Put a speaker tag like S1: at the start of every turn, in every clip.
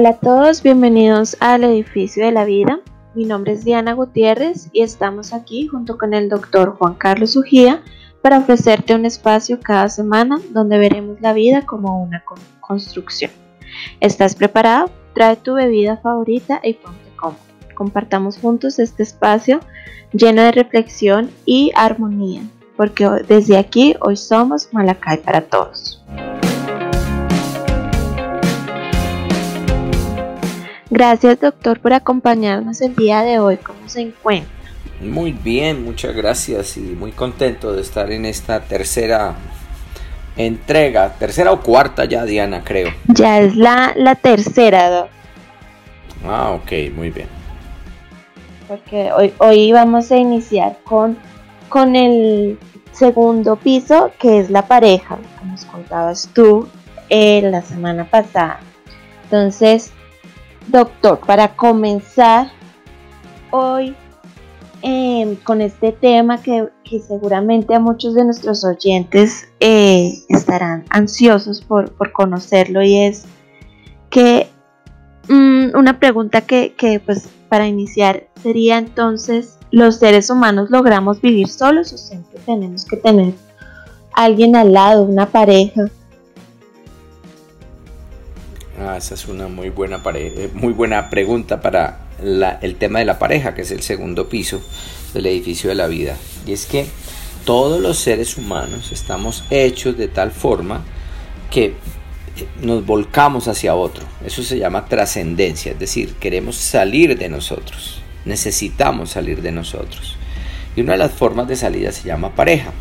S1: Hola a todos, bienvenidos al edificio de la vida. Mi nombre es Diana Gutiérrez y estamos aquí junto con el doctor Juan Carlos Ujía para ofrecerte un espacio cada semana donde veremos la vida como una construcción. ¿Estás preparado? Trae tu bebida favorita y ponte cómodo. Compartamos juntos este espacio lleno de reflexión y armonía, porque desde aquí hoy somos Malacay para todos. Gracias doctor por acompañarnos el día de hoy. ¿Cómo se encuentra?
S2: Muy bien, muchas gracias y muy contento de estar en esta tercera entrega, tercera o cuarta ya Diana creo.
S1: Ya es la, la tercera, doctor.
S2: Ah, ok, muy bien.
S1: Porque hoy, hoy vamos a iniciar con, con el segundo piso, que es la pareja, como nos contabas tú eh, la semana pasada. Entonces, Doctor, para comenzar hoy em, con este tema que, seguramente a muchos de nuestros oyentes eh, estarán ansiosos por, conocerlo y es que mm, una pregunta que, que pues para iniciar sería entonces, ¿los seres humanos logramos vivir solos o siempre tenemos que tener alguien al lado, una pareja?
S2: Ah, esa es una muy buena, eh, muy buena pregunta para el tema de la pareja, que es el segundo piso del edificio de la vida. Y es que todos los seres humanos estamos hechos de tal forma que eh, nos volcamos hacia otro. Eso se llama trascendencia, es decir, queremos salir de nosotros, necesitamos salir de nosotros. Y una de las formas de salida se llama pareja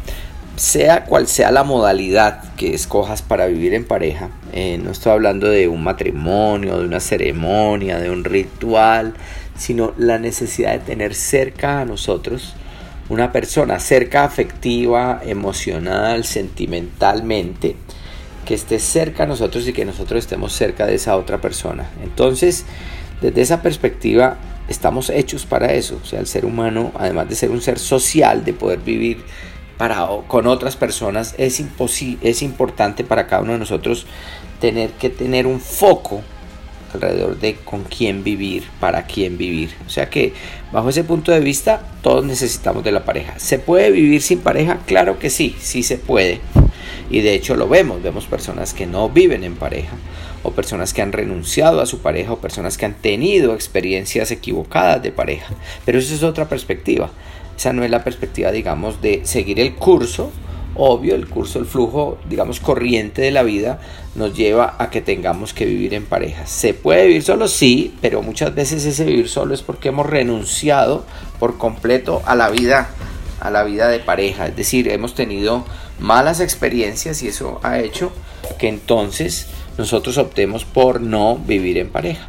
S2: sea cual sea la modalidad que escojas para vivir en pareja, eh, no estoy hablando de un matrimonio, de una ceremonia, de un ritual, sino la necesidad de tener cerca a nosotros una persona, cerca afectiva, emocional, sentimentalmente, que esté cerca a nosotros y que nosotros estemos cerca de esa otra persona. Entonces, desde esa perspectiva, estamos hechos para eso. O sea, el ser humano, además de ser un ser social, de poder vivir para, con otras personas, es, es importante para cada uno de nosotros tener que tener un foco alrededor de con quién vivir, para quién vivir. O sea que bajo ese punto de vista todos necesitamos de la pareja. ¿Se puede vivir sin pareja? Claro que sí, sí se puede. Y de hecho lo vemos, vemos personas que no viven en pareja, o personas que han renunciado a su pareja, o personas que han tenido experiencias equivocadas de pareja. Pero eso es otra perspectiva. Esa no es la perspectiva, digamos, de seguir el curso. Obvio, el curso, el flujo, digamos, corriente de la vida nos lleva a que tengamos que vivir en pareja. ¿Se puede vivir solo? Sí, pero muchas veces ese vivir solo es porque hemos renunciado por completo a la vida, a la vida de pareja. Es decir, hemos tenido malas experiencias y eso ha hecho que entonces nosotros optemos por no vivir en pareja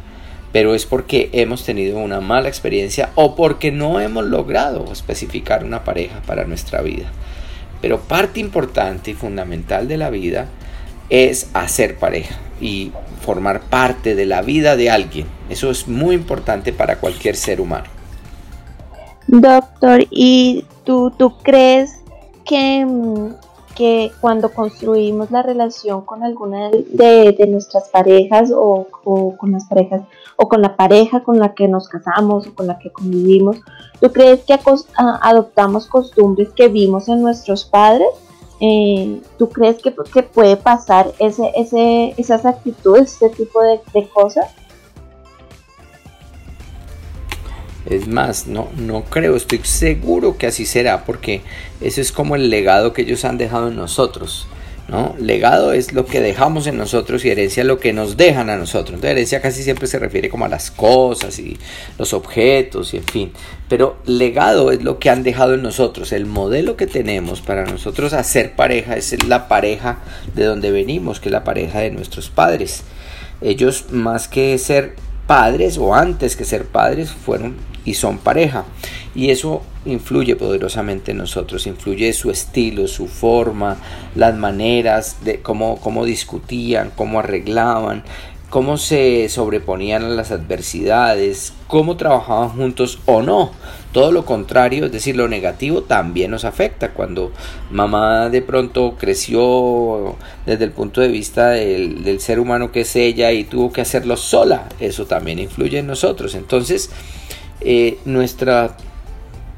S2: pero es porque hemos tenido una mala experiencia o porque no hemos logrado especificar una pareja para nuestra vida. Pero parte importante y fundamental de la vida es hacer pareja y formar parte de la vida de alguien. Eso es muy importante para cualquier ser humano.
S1: Doctor, ¿y tú, tú crees que mm, que cuando construimos la relación con alguna de, nuestras parejas o, con las parejas o con la pareja con la que nos casamos o con la que convivimos, ¿tú crees que adoptamos costumbres que vimos en nuestros padres? Eh, ¿Tú crees que, que, puede pasar ese, ese, esas actitudes, este tipo de, de cosas?
S2: Es más, no, no creo, estoy seguro que así será, porque eso es como el legado que ellos han dejado en nosotros. ¿no? Legado es lo que dejamos en nosotros y herencia lo que nos dejan a nosotros. Entonces, herencia casi siempre se refiere como a las cosas y los objetos y en fin. Pero legado es lo que han dejado en nosotros. El modelo que tenemos para nosotros hacer pareja es la pareja de donde venimos, que es la pareja de nuestros padres. Ellos más que ser padres o antes que ser padres fueron y son pareja. Y eso influye poderosamente en nosotros, influye su estilo, su forma, las maneras de cómo, cómo discutían, cómo arreglaban, cómo se sobreponían a las adversidades, cómo trabajaban juntos o no. Todo lo contrario, es decir, lo negativo también nos afecta. Cuando mamá de pronto creció desde el punto de vista del, ser humano que es ella y tuvo que hacerlo sola, eso también influye en nosotros. Entonces, eh, nuestra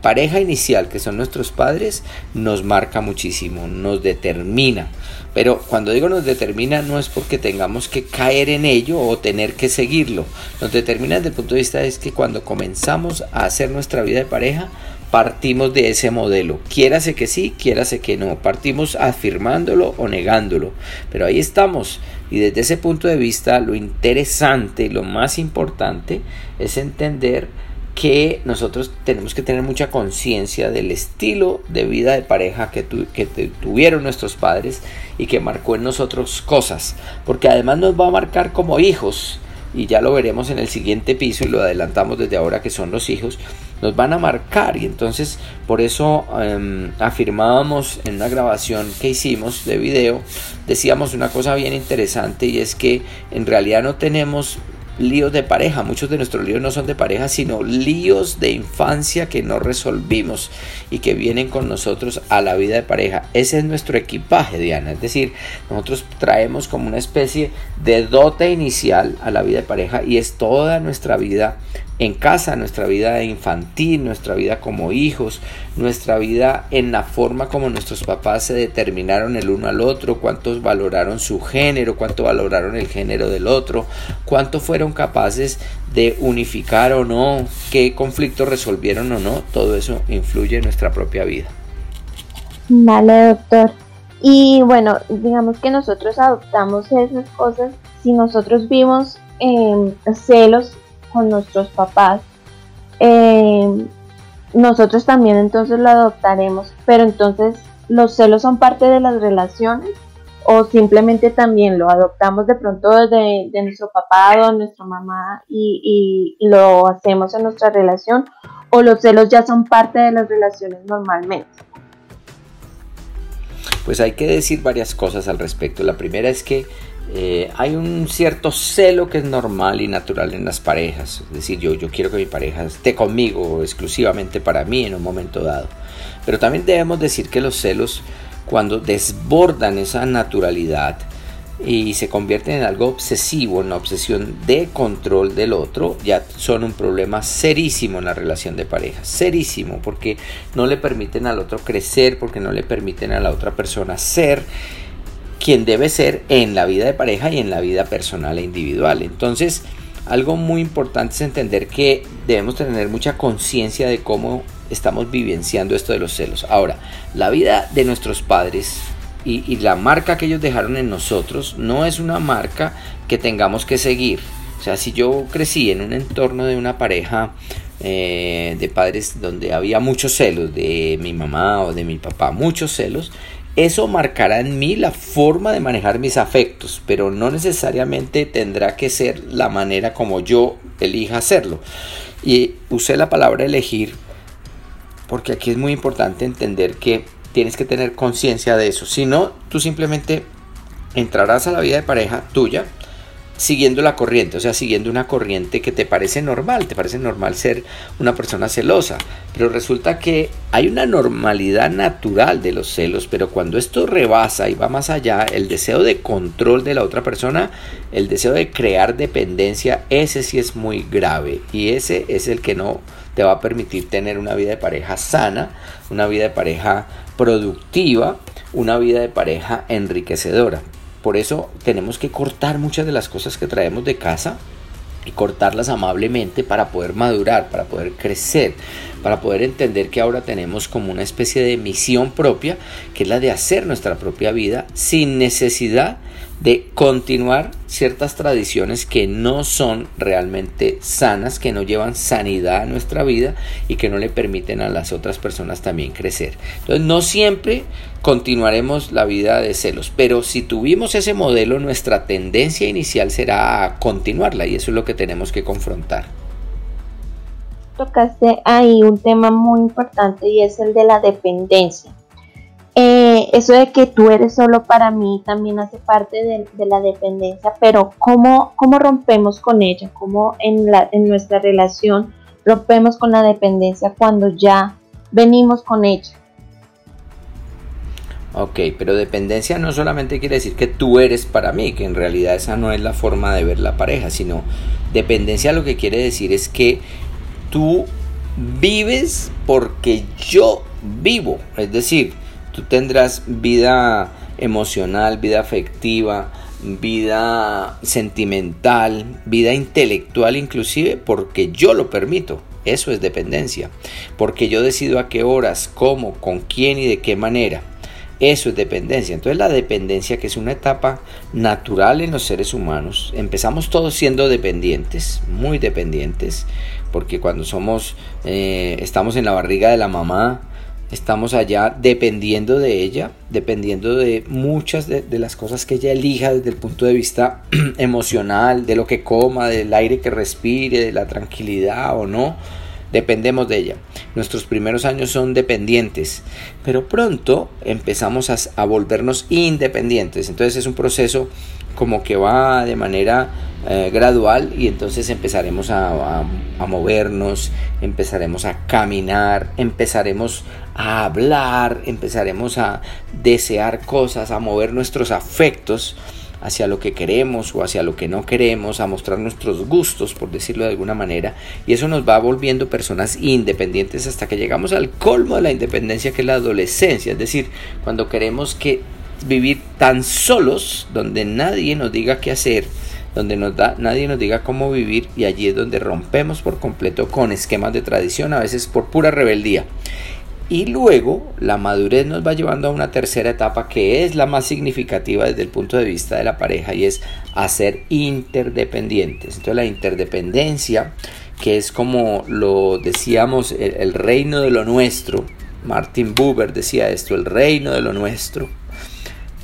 S2: pareja inicial, que son nuestros padres, nos marca muchísimo, nos determina. Pero cuando digo nos determina no es porque tengamos que caer en ello o tener que seguirlo. Nos determina desde el punto de vista es que cuando comenzamos a hacer nuestra vida de pareja, partimos de ese modelo. Quiérase que sí, quiérase que no. Partimos afirmándolo o negándolo. Pero ahí estamos. Y desde ese punto de vista, lo interesante lo más importante es entender que nosotros tenemos que tener mucha conciencia del estilo de vida de pareja que, que tuvieron nuestros padres y que marcó en nosotros cosas, porque además nos va a marcar como hijos, y ya lo veremos en el siguiente piso y lo adelantamos desde ahora que son los hijos, nos van a marcar. Y entonces por eso em, afirmábamos en una grabación que hicimos de video, decíamos una cosa bien interesante y es que en realidad no tenemos líos de pareja. Muchos de nuestros líos no son de pareja, sino líos de infancia que no resolvimos y que vienen con nosotros a la vida de pareja. Ese es nuestro equipaje, Diana. Es decir, nosotros traemos como una especie de dote inicial a la vida de pareja y es toda nuestra vida en casa, nuestra vida infantil, nuestra vida como hijos, nuestra vida en la forma como nuestros papás se determinaron el uno al otro, cuántos valoraron su género, cuánto valoraron el género del otro, cuánto fueron capaces de unificar o no, qué conflictos resolvieron o no, todo eso influye en nuestra propia vida.
S1: Vale, doctor. Y bueno, digamos que nosotros adoptamos esas cosas si nosotros vimos eh, celos con nuestros papás, eh, nosotros también entonces lo adoptaremos, pero entonces los celos son parte de las relaciones o simplemente también lo adoptamos de pronto de, de nuestro papá o nuestra mamá y, y, lo hacemos en nuestra relación o los celos ya son parte de las relaciones normalmente.
S2: Pues hay que decir varias cosas al respecto. La primera es que eh, hay un cierto celo que es normal y natural en las parejas. Es decir, yo, yo quiero que mi pareja esté conmigo exclusivamente para mí en un momento dado. Pero también debemos decir que los celos, cuando desbordan esa naturalidad y se convierten en algo obsesivo, en una obsesión de control del otro, ya son un problema serísimo en la relación de pareja. Serísimo, porque no le permiten al otro crecer, porque no le permiten a la otra persona ser quien debe ser en la vida de pareja y en la vida personal e individual. Entonces, algo muy importante es entender que debemos tener mucha conciencia de cómo estamos vivenciando esto de los celos. Ahora, la vida de nuestros padres y, la marca que ellos dejaron en nosotros no es una marca que tengamos que seguir. O sea, si yo crecí en un entorno de una pareja eh, de padres donde había muchos celos de mi mamá o de mi papá, muchos celos, eso marcará en mí la forma de manejar mis afectos, pero no necesariamente tendrá que ser la manera como yo elija hacerlo. Y usé la palabra elegir porque aquí es muy importante entender que tienes que tener conciencia de eso. Si no, tú simplemente entrarás a la vida de pareja tuya siguiendo la corriente, o sea, siguiendo una corriente que te parece normal, te parece normal ser una persona celosa, pero resulta que hay una normalidad natural de los celos, pero cuando esto rebasa y va más allá, el deseo de control de la otra persona, el deseo de crear dependencia, ese sí es muy grave y ese es el que no te va a permitir tener una vida de pareja sana, una vida de pareja productiva, una vida de pareja enriquecedora. Por eso tenemos que cortar muchas de las cosas que traemos de casa y cortarlas amablemente para poder madurar, para poder crecer, para poder entender que ahora tenemos como una especie de misión propia, que es la de hacer nuestra propia vida sin necesidad de continuar ciertas tradiciones que no son realmente sanas, que no llevan sanidad a nuestra vida y que no le permiten a las otras personas también crecer. Entonces no siempre continuaremos la vida de celos, pero si tuvimos ese modelo, nuestra tendencia inicial será a continuarla y eso es lo que tenemos que confrontar.
S1: Tocaste ahí un tema muy importante y es el de la dependencia. Eh, eso de que tú eres solo para mí también hace parte de, la dependencia, pero ¿cómo, ¿cómo, rompemos con ella? ¿Cómo en, la, en nuestra relación rompemos con la dependencia cuando ya venimos con ella?
S2: Ok, pero dependencia no solamente quiere decir que tú eres para mí, que en realidad esa no es la forma de ver la pareja, sino dependencia lo que quiere decir es que tú vives porque yo vivo. Es decir, tú tendrás vida emocional, vida afectiva, vida sentimental, vida intelectual inclusive, porque yo lo permito. Eso es dependencia. Porque yo decido a qué horas, cómo, con quién y de qué manera. Eso es dependencia. Entonces la dependencia, que es una etapa natural en los seres humanos, empezamos todos siendo dependientes, muy dependientes, porque cuando somos, eh, estamos en la barriga de la mamá, estamos allá dependiendo de ella, dependiendo de muchas de, las cosas que ella elija desde el punto de vista emocional, de lo que coma, del aire que respire, de la tranquilidad o no dependemos de ella. Nuestros primeros años son dependientes, pero pronto empezamos a, volvernos independientes. Entonces es un proceso como que va de manera eh, gradual y entonces empezaremos a, movernos, empezaremos a caminar, empezaremos a hablar, empezaremos a desear cosas, a mover nuestros afectos hacia lo que queremos o hacia lo que no queremos, a mostrar nuestros gustos, por decirlo de alguna manera, y eso nos va volviendo personas independientes hasta que llegamos al colmo de la independencia que es la adolescencia, es decir, cuando queremos que vivir tan solos, donde nadie nos diga qué hacer, donde nos da, nadie nos diga cómo vivir y allí es donde rompemos por completo con esquemas de tradición, a veces por pura rebeldía. Y luego la madurez nos va llevando a una tercera etapa que es la más significativa desde el punto de vista de la pareja y es hacer interdependientes. Entonces la interdependencia, que es como lo decíamos, el, reino de lo nuestro, Martin Buber decía esto, el reino de lo nuestro.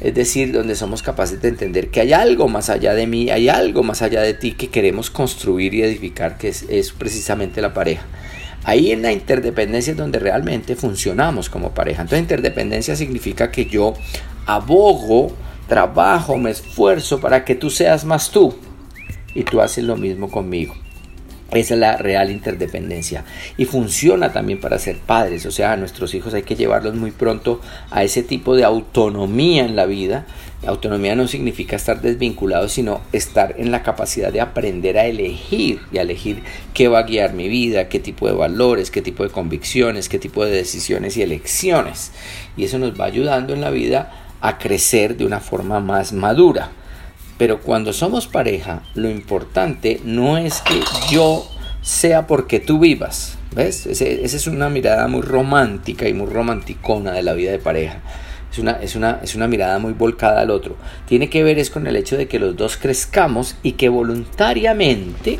S2: Es decir, donde somos capaces de entender que hay algo más allá de mí, hay algo más allá de ti que queremos construir y edificar, que es precisamente la pareja. Ahí en la interdependencia es donde realmente funcionamos como pareja. Entonces interdependencia significa que yo abogo, trabajo, me esfuerzo para que tú seas más tú y tú haces lo mismo conmigo. Esa es la real interdependencia. Y funciona también para ser padres. O sea, a nuestros hijos hay que llevarlos muy pronto a ese tipo de autonomía en la vida. autonomía no significa estar desvinculado, sino estar en la capacidad de aprender a elegir y a elegir qué va a guiar mi vida, qué tipo de valores, qué tipo de convicciones, qué tipo de decisiones y elecciones. Y eso nos va ayudando en la vida a crecer de una forma más madura. Pero cuando somos pareja, lo importante no es que yo sea porque tú vivas. ¿Ves? esa es una mirada muy romántica y muy romanticona de la vida de pareja. Es una, es, una, es una mirada muy volcada al otro. Tiene que ver es con el hecho de que los dos crezcamos y que voluntariamente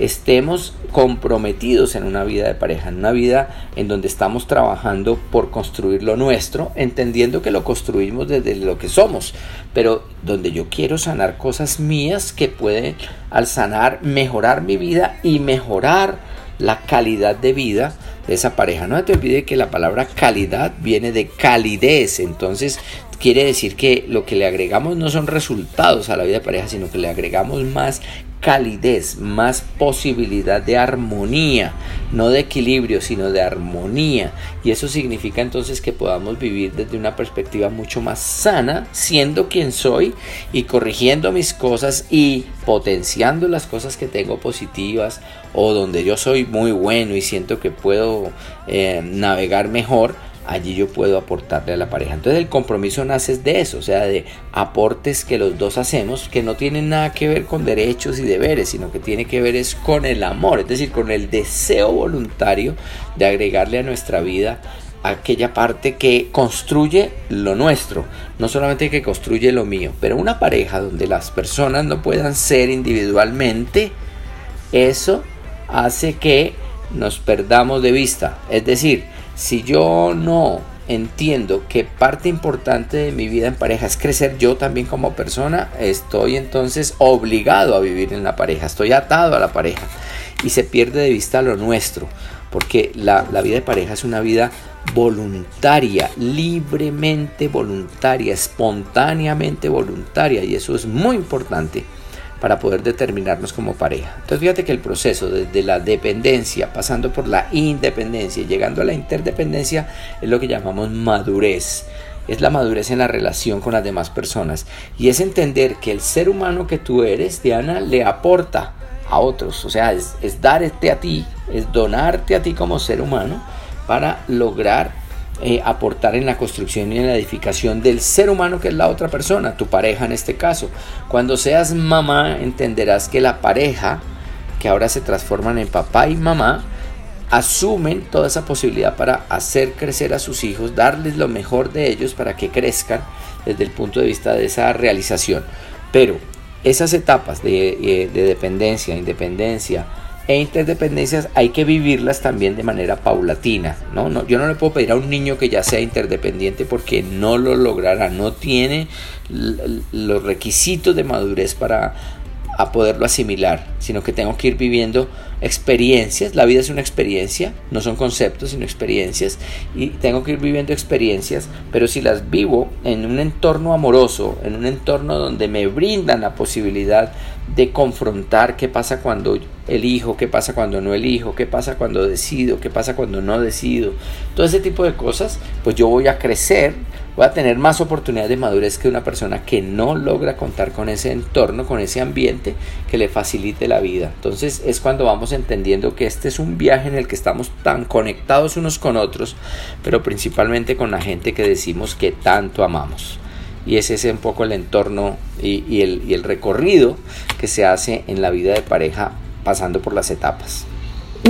S2: estemos comprometidos en una vida de pareja, en una vida en donde estamos trabajando por construir lo nuestro, entendiendo que lo construimos desde lo que somos, pero donde yo quiero sanar cosas mías que pueden al sanar mejorar mi vida y mejorar la calidad de vida de esa pareja. No te olvides que la palabra calidad viene de calidez, entonces quiere decir que lo que le agregamos no son resultados a la vida de pareja, sino que le agregamos más calidez, más posibilidad de armonía, no de equilibrio, sino de armonía. Y eso significa entonces que podamos vivir desde una perspectiva mucho más sana, siendo quien soy y corrigiendo mis cosas y potenciando las cosas que tengo positivas o donde yo soy muy bueno y siento que puedo eh, navegar mejor allí yo puedo aportarle a la pareja. Entonces el compromiso nace de eso, o sea, de aportes que los dos hacemos que no tienen nada que ver con derechos y deberes, sino que tiene que ver es con el amor, es decir, con el deseo voluntario de agregarle a nuestra vida aquella parte que construye lo nuestro, no solamente que construye lo mío, pero una pareja donde las personas no puedan ser individualmente, eso hace que nos perdamos de vista, es decir, si yo no entiendo que parte importante de mi vida en pareja es crecer yo también como persona, estoy entonces obligado a vivir en la pareja, estoy atado a la pareja. Y se pierde de vista lo nuestro, porque la, vida de pareja es una vida voluntaria, libremente voluntaria, espontáneamente voluntaria y eso es muy importante para poder determinarnos como pareja. Entonces fíjate que el proceso desde la dependencia, pasando por la independencia, llegando a la interdependencia, es lo que llamamos madurez. Es la madurez en la relación con las demás personas. Y es entender que el ser humano que tú eres, Diana, le aporta a otros. O sea, es, es darte a ti, es donarte a ti como ser humano para lograr eh, aportar en la construcción y en la edificación del ser humano que es la otra persona, tu pareja en este caso. Cuando seas mamá entenderás que la pareja, que ahora se transforman en papá y mamá, asumen toda esa posibilidad para hacer crecer a sus hijos, darles lo mejor de ellos para que crezcan desde el punto de vista de esa realización. Pero esas etapas de, eh, de dependencia, independencia, e interdependencias hay que vivirlas también de manera paulatina. ¿no? No, yo no le puedo pedir a un niño que ya sea interdependiente porque no lo logrará, no tiene los requisitos de madurez para a poderlo asimilar, sino que tengo que ir viviendo experiencias. La vida es una experiencia, no son conceptos, sino experiencias. Y tengo que ir viviendo experiencias, pero si las vivo en un entorno amoroso, en un entorno donde me brindan la posibilidad de confrontar qué pasa cuando elijo, qué pasa cuando no elijo, qué pasa cuando decido, qué pasa cuando no decido. Todo ese tipo de cosas, pues yo voy a crecer voy a tener más oportunidades de madurez que una persona que no logra contar con ese entorno, con ese ambiente que le facilite la vida. Entonces es cuando vamos entendiendo que este es un viaje en el que estamos tan conectados unos con otros, pero principalmente con la gente que decimos que tanto amamos. Y ese es un poco el entorno y, el, y el recorrido que se hace en la vida de pareja pasando por las etapas.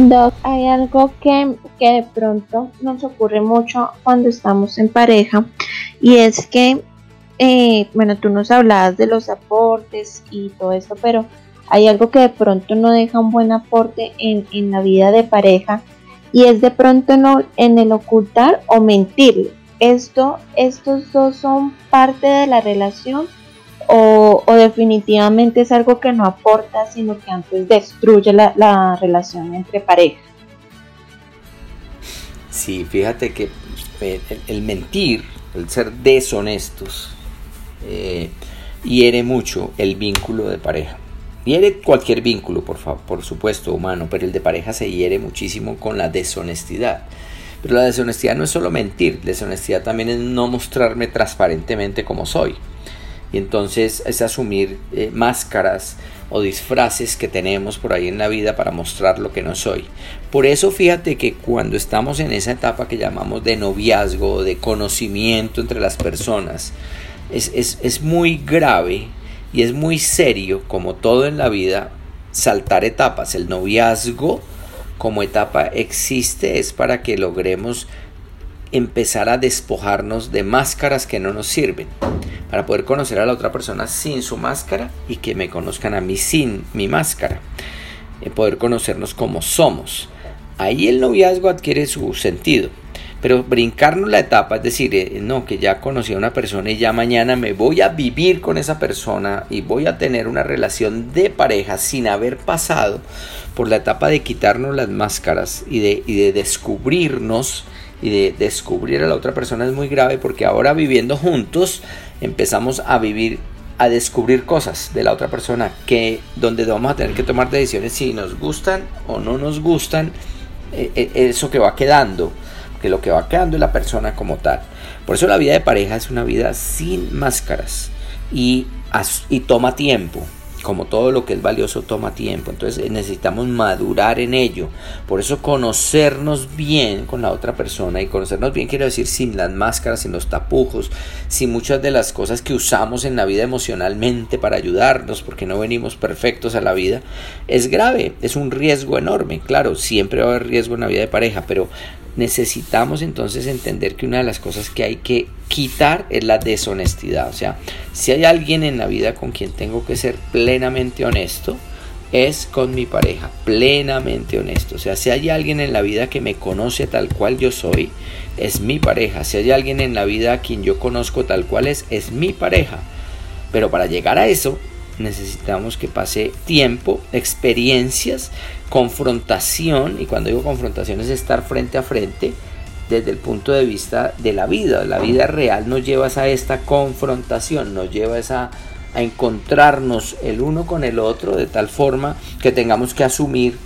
S1: Doc, hay algo que, de pronto nos ocurre mucho cuando estamos en pareja y es que, eh, bueno, tú nos hablabas de los aportes y todo esto, pero hay algo que de pronto no deja un buen aporte en, en la vida de pareja y es de pronto no, en el ocultar o mentirle. Esto, estos dos son parte de la relación o, definitivamente es algo que no aporta, sino que antes destruye la, relación entre parejas.
S2: Sí, fíjate que eh, el, mentir, el ser deshonestos, eh, hiere mucho el vínculo de pareja. Hiere cualquier vínculo, por, por supuesto, humano, pero el de pareja se hiere muchísimo con la deshonestidad. Pero la deshonestidad no es solo mentir, deshonestidad también es no mostrarme transparentemente como soy y entonces es asumir eh, máscaras o disfraces que tenemos por ahí en la vida para mostrar lo que no soy. Por eso fíjate que cuando estamos en esa etapa que llamamos de noviazgo, de conocimiento entre las personas, es, es muy grave y es muy serio, como todo en la vida, saltar etapas. El noviazgo como etapa existe es para que logremos empezar a despojarnos de máscaras que no nos sirven para poder conocer a la otra persona sin su máscara y que me conozcan a mí sin mi máscara. Eh, poder conocernos como somos. Ahí el noviazgo adquiere su sentido. Pero brincarnos la etapa, es decir, eh, no, que ya conocí a una persona y ya mañana me voy a vivir con esa persona y voy a tener una relación de pareja sin haber pasado por la etapa de quitarnos las máscaras y de, y de descubrirnos y de descubrir a la otra persona es muy grave porque ahora viviendo juntos empezamos a vivir a descubrir cosas de la otra persona que donde vamos a tener que tomar decisiones si nos gustan o no nos gustan eh, eh, eso que va quedando que lo que va quedando es la persona como tal. Por eso la vida de pareja es una vida sin máscaras y, y toma tiempo como todo lo que es valioso toma tiempo, entonces eh, necesitamos madurar en ello. Por eso conocernos bien con la otra persona y conocernos bien quiero decir sin las máscaras, sin los tapujos, sin muchas de las cosas que usamos en la vida emocionalmente para ayudarnos, porque no venimos perfectos a la vida, es grave, es un riesgo enorme. Claro, siempre va a haber riesgo en la vida de pareja, pero necesitamos entonces entender que una de las cosas que hay que quitar es la deshonestidad. O sea, si hay alguien en la vida con quien tengo que ser plenamente honesto, es con mi pareja, plenamente honesto. O sea, si hay alguien en la vida que me conoce tal cual yo soy, es mi pareja. Si hay alguien en la vida a quien yo conozco tal cual es, es mi pareja. Pero para llegar a eso, necesitamos que pase tiempo, experiencias, confrontación, y cuando digo confrontación es estar frente a frente, desde el punto de vista de la vida. La vida real nos lleva a esta confrontación, nos lleva a, a encontrarnos el uno con el otro de tal forma que tengamos que asumir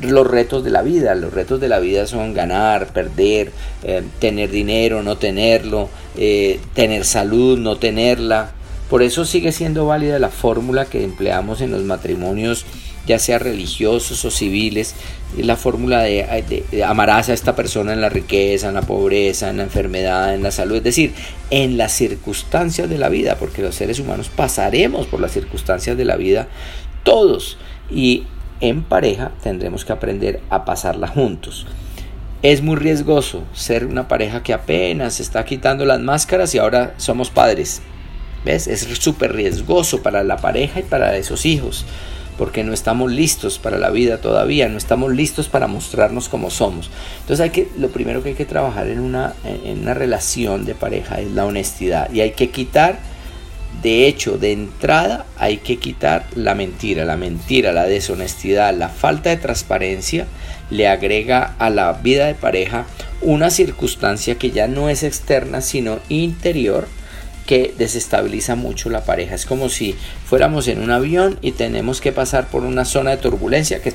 S2: los retos de la vida. Los retos de la vida son ganar, perder, eh, tener dinero, no tenerlo, eh, tener salud, no tenerla. Por eso sigue siendo válida la fórmula que empleamos en los matrimonios ya sea religiosos o civiles, la fórmula de, amarás a esta persona en la riqueza, en la pobreza, en la enfermedad, en la salud, es decir, en las circunstancias de la vida, porque los seres humanos pasaremos por las circunstancias de la vida todos y en pareja tendremos que aprender a pasarla juntos. Es muy riesgoso ser una pareja que apenas está quitando las máscaras y ahora somos padres. ¿Ves? Es súper riesgoso para la pareja y para esos hijos porque no estamos listos para la vida todavía, no estamos listos para mostrarnos como somos. Entonces hay que, lo primero que hay que trabajar en una, en una relación de pareja es la honestidad y hay que quitar, de hecho, de entrada hay que quitar la mentira, la mentira, la deshonestidad, la falta de transparencia le agrega a la vida de pareja una circunstancia que ya no es externa sino interior que desestabiliza mucho la pareja. Es como si fuéramos en un avión y tenemos que pasar por una zona de turbulencia que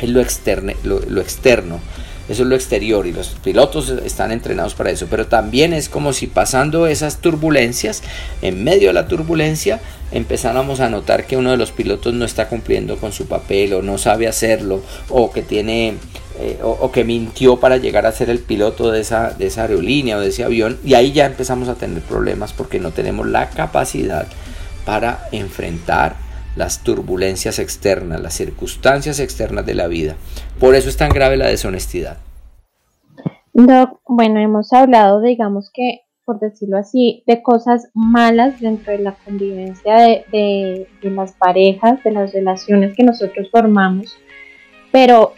S2: es lo, externo, lo, externo. Eso es lo exterior y los pilotos están entrenados para eso. Pero también es como si pasando esas turbulencias, en medio de la turbulencia, empezáramos a notar que uno de los pilotos no está cumpliendo con su papel o no sabe hacerlo o que tiene eh, o, que mintió para llegar a ser el piloto de esa, de esa aerolínea o de ese avión y ahí ya empezamos a tener problemas porque no tenemos la capacidad para enfrentar las turbulencias externas, las circunstancias externas de la vida. Por eso es tan grave la deshonestidad.
S1: Bueno, hemos hablado, digamos que, por decirlo así, de cosas malas dentro de la convivencia de, de las parejas, de las relaciones que nosotros formamos, pero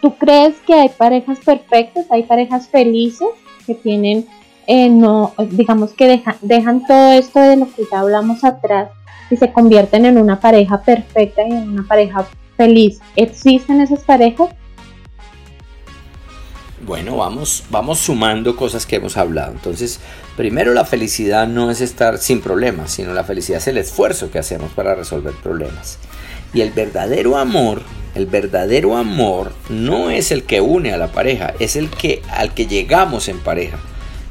S1: ¿Tú crees que hay parejas perfectas, hay parejas felices que tienen, eh, no, digamos que dejan, todo esto de lo que ya hablamos atrás y se convierten en una pareja perfecta y en una pareja feliz? ¿Existen esas parejas?
S2: Bueno, vamos, vamos sumando cosas que hemos hablado. Entonces, primero la felicidad no es estar sin problemas, sino la felicidad es el esfuerzo que hacemos para resolver problemas. Y el verdadero amor el verdadero amor no es el que une a la pareja, es el que al que llegamos en pareja.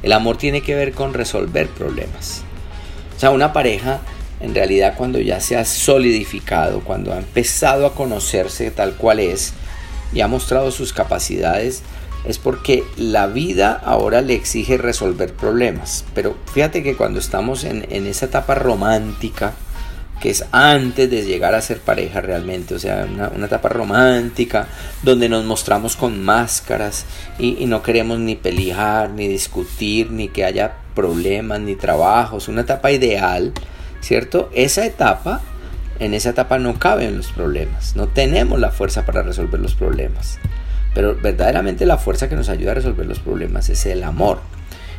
S2: El amor tiene que ver con resolver problemas. O sea, una pareja en realidad cuando ya se ha solidificado, cuando ha empezado a conocerse tal cual es y ha mostrado sus capacidades, es porque la vida ahora le exige resolver problemas. Pero fíjate que cuando estamos en, en esa etapa romántica, que es antes de llegar a ser pareja realmente, o sea, una, etapa romántica donde nos mostramos con máscaras y, no queremos ni pelear, ni discutir, ni que haya problemas, ni trabajos, una etapa ideal, ¿cierto? Esa etapa, en esa etapa no caben los problemas, no tenemos la fuerza para resolver los problemas, pero verdaderamente la fuerza que nos ayuda a resolver los problemas es el amor.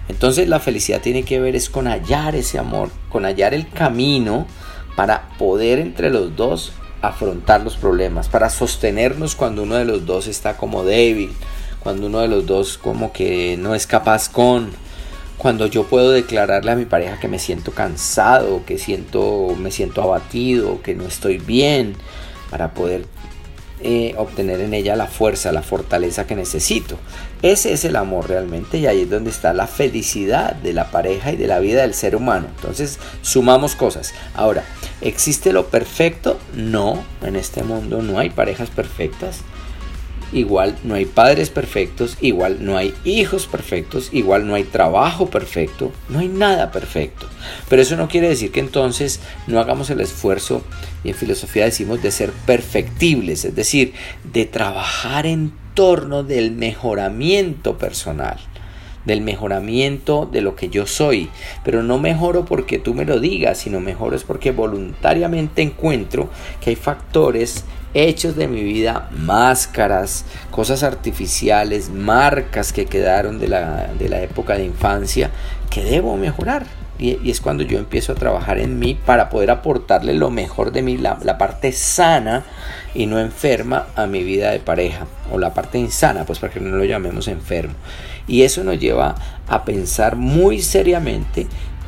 S2: Entonces la felicidad tiene que ver es con hallar ese amor, con hallar el camino, para poder entre los dos afrontar los problemas, para sostenernos cuando uno de los dos está como débil, cuando uno de los dos como que no es capaz con, cuando yo puedo declararle a mi pareja que me siento cansado, que siento, me siento abatido, que no estoy bien, para poder eh, obtener en ella la fuerza, la fortaleza que necesito. Ese es el amor realmente y ahí es donde está la felicidad de la pareja y de la vida del ser humano. Entonces sumamos cosas. Ahora, ¿existe lo perfecto? No, en este mundo no hay parejas perfectas igual no hay padres perfectos, igual no hay hijos perfectos, igual no hay trabajo perfecto, no hay nada perfecto. Pero eso no quiere decir que entonces no hagamos el esfuerzo, y en filosofía decimos, de ser perfectibles, es decir, de trabajar en torno del mejoramiento personal del mejoramiento de lo que yo soy. Pero no mejoro porque tú me lo digas, sino mejoro es porque voluntariamente encuentro que hay factores hechos de mi vida, máscaras, cosas artificiales, marcas que quedaron de la, de la época de infancia que debo mejorar. Y, es cuando yo empiezo a trabajar en mí para poder aportarle lo mejor de mí, la, la parte sana y no enferma a mi vida de pareja, o la parte insana, pues para que no lo llamemos enfermo. Y eso nos lleva a pensar muy seriamente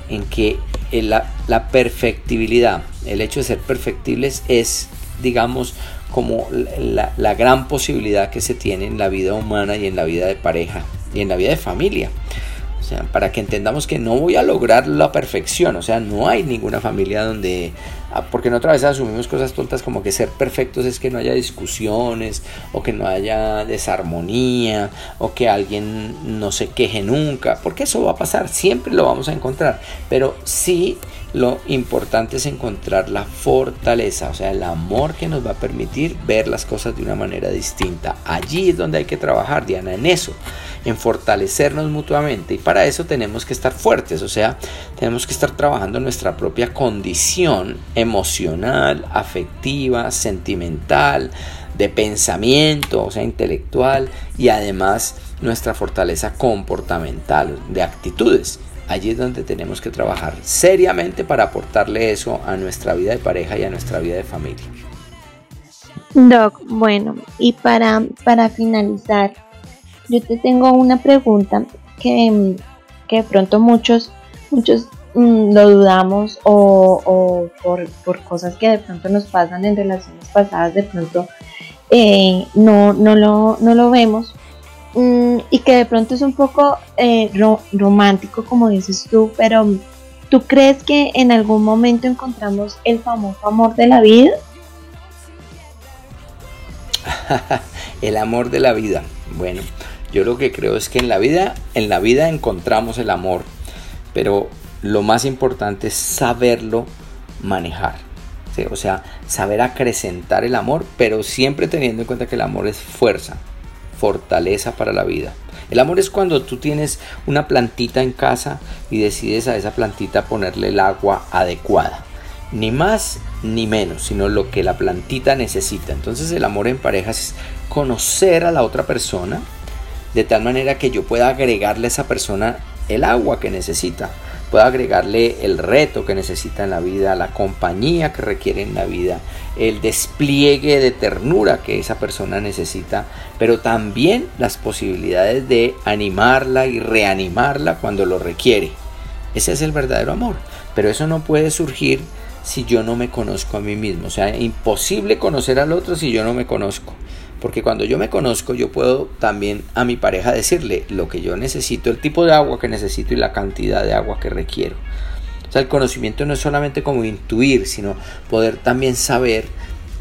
S2: en que la, la perfectibilidad, el hecho de ser perfectibles es, digamos, como la, la, gran posibilidad que se tiene en la vida humana y en la vida de pareja y en la vida de familia. O sea, para que entendamos que no voy a lograr la perfección. O sea, no hay ninguna familia donde... Ah, porque no otra vez asumimos cosas tontas como que ser perfectos es que no haya discusiones o que no haya desarmonía o que alguien no se queje nunca. Porque eso va a pasar, siempre lo vamos a encontrar. Pero sí lo importante es encontrar la fortaleza, o sea, el amor que nos va a permitir ver las cosas de una manera distinta. Allí es donde hay que trabajar, Diana, en eso, en fortalecernos mutuamente. Y para eso tenemos que estar fuertes, o sea, tenemos que estar trabajando nuestra propia condición emocional, afectiva, sentimental, de pensamiento, o sea, intelectual, y además nuestra fortaleza comportamental, de actitudes. Allí es donde tenemos que trabajar seriamente para aportarle eso a nuestra vida de pareja y a nuestra vida de familia.
S1: Doc, bueno, y para, para finalizar, yo te tengo una pregunta que, de pronto muchos, muchos mm, lo dudamos o, por, cosas que de pronto nos pasan en relaciones pasadas, de pronto eh, no, no, lo, no lo vemos Mm, y que de pronto es un poco eh, romántico, como dices tú, pero ¿tú crees que en algún momento encontramos el famoso amor de la vida?
S2: el amor de la vida. Bueno, yo lo que creo es que en la vida, en la vida encontramos el amor, pero lo más importante es saberlo manejar. O sea, saber acrecentar el amor, pero siempre teniendo en cuenta que el amor es fuerza, fortaleza para la vida. El amor es cuando tú tienes una plantita en casa y decides a esa plantita ponerle el agua adecuada. Ni más ni menos, sino lo que la plantita necesita. Entonces el amor en pareja es conocer a la otra persona de tal manera que yo pueda agregarle a esa persona el agua que necesita pueda agregarle el reto que necesita en la vida, la compañía que requiere en la vida, el despliegue de ternura que esa persona necesita, pero también las posibilidades de animarla y reanimarla cuando lo requiere. Ese es el verdadero amor, pero eso no puede surgir si yo no me conozco a mí mismo. O sea, imposible conocer al otro si yo no me conozco. Porque cuando yo me conozco, yo puedo también a mi pareja decirle lo que yo necesito, el tipo de agua que necesito y la cantidad de agua que requiero. O sea, el conocimiento no es solamente como intuir, sino poder también saber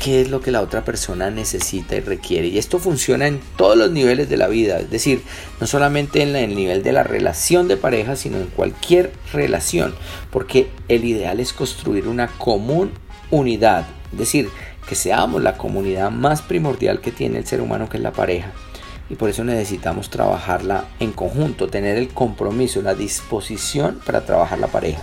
S2: qué es lo que la otra persona necesita y requiere. Y esto funciona en todos los niveles de la vida, es decir, no solamente en el nivel de la relación de pareja, sino en cualquier relación, porque el ideal es construir una común unidad, es decir, que seamos la comunidad más primordial que tiene el ser humano, que es la pareja. Y por eso necesitamos trabajarla en conjunto, tener el compromiso, la disposición para trabajar la pareja.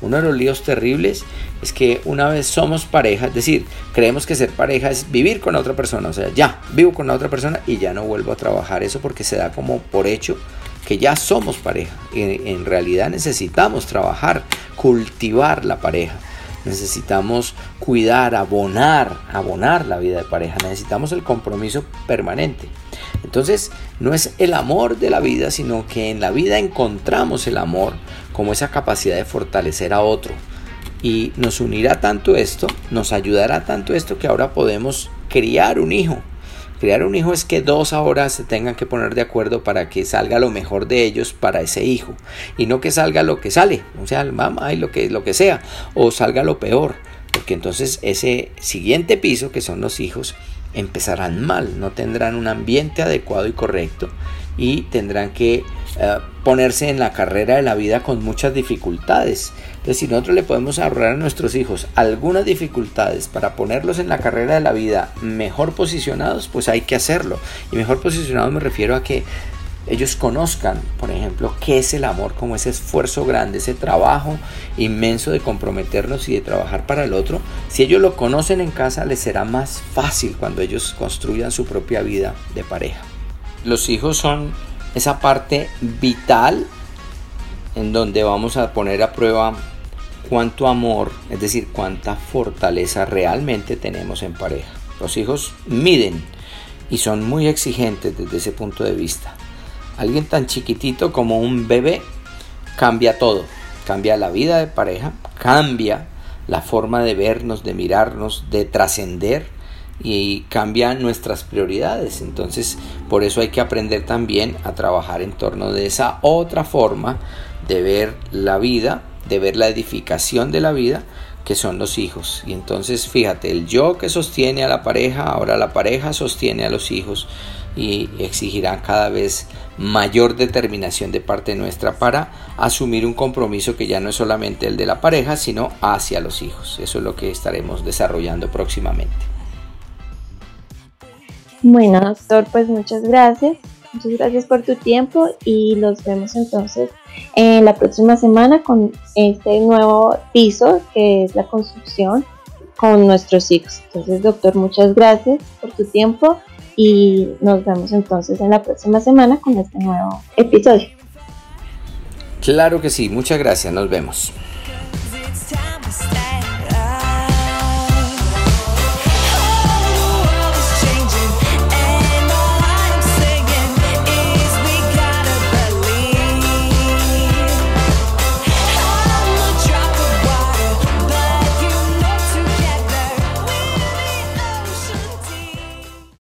S2: Uno de los líos terribles es que una vez somos pareja, es decir, creemos que ser pareja es vivir con otra persona, o sea, ya vivo con la otra persona y ya no vuelvo a trabajar eso porque se da como por hecho que ya somos pareja. Y en realidad necesitamos trabajar, cultivar la pareja necesitamos cuidar, abonar, abonar la vida de pareja, necesitamos el compromiso permanente. Entonces, no es el amor de la vida, sino que en la vida encontramos el amor como esa capacidad de fortalecer a otro. Y nos unirá tanto esto, nos ayudará tanto esto que ahora podemos criar un hijo Criar un hijo es que dos ahora se tengan que poner de acuerdo para que salga lo mejor de ellos para ese hijo y no que salga lo que sale, o sea, mamá y lo que, lo que sea, o salga lo peor, porque entonces ese siguiente piso, que son los hijos, empezarán mal, no tendrán un ambiente adecuado y correcto y tendrán que eh, ponerse en la carrera de la vida con muchas dificultades. Entonces, si nosotros le podemos ahorrar a nuestros hijos algunas dificultades para ponerlos en la carrera de la vida mejor posicionados, pues hay que hacerlo. Y mejor posicionados me refiero a que ellos conozcan, por ejemplo, qué es el amor, como ese esfuerzo grande, ese trabajo inmenso de comprometernos y de trabajar para el otro. Si ellos lo conocen en casa, les será más fácil cuando ellos construyan su propia vida de pareja. Los hijos son esa parte vital en donde vamos a poner a prueba cuánto amor, es decir, cuánta fortaleza realmente tenemos en pareja. Los hijos miden y son muy exigentes desde ese punto de vista. Alguien tan chiquitito como un bebé cambia todo. Cambia la vida de pareja, cambia la forma de vernos, de mirarnos, de trascender y cambia nuestras prioridades. Entonces, por eso hay que aprender también a trabajar en torno de esa otra forma de ver la vida, de ver la edificación de la vida, que son los hijos. Y entonces, fíjate, el yo que sostiene a la pareja, ahora la pareja sostiene a los hijos y exigirá cada vez mayor determinación de parte nuestra para asumir un compromiso que ya no es solamente el de la pareja, sino hacia los hijos. Eso es lo que estaremos desarrollando próximamente.
S1: Bueno, doctor, pues muchas gracias. Muchas gracias por tu tiempo y los vemos entonces en la próxima semana con este nuevo piso que es la construcción con nuestros hijos. Entonces, doctor, muchas gracias por tu tiempo y nos vemos entonces en la próxima semana con este nuevo episodio.
S2: Claro que sí, muchas gracias, nos vemos.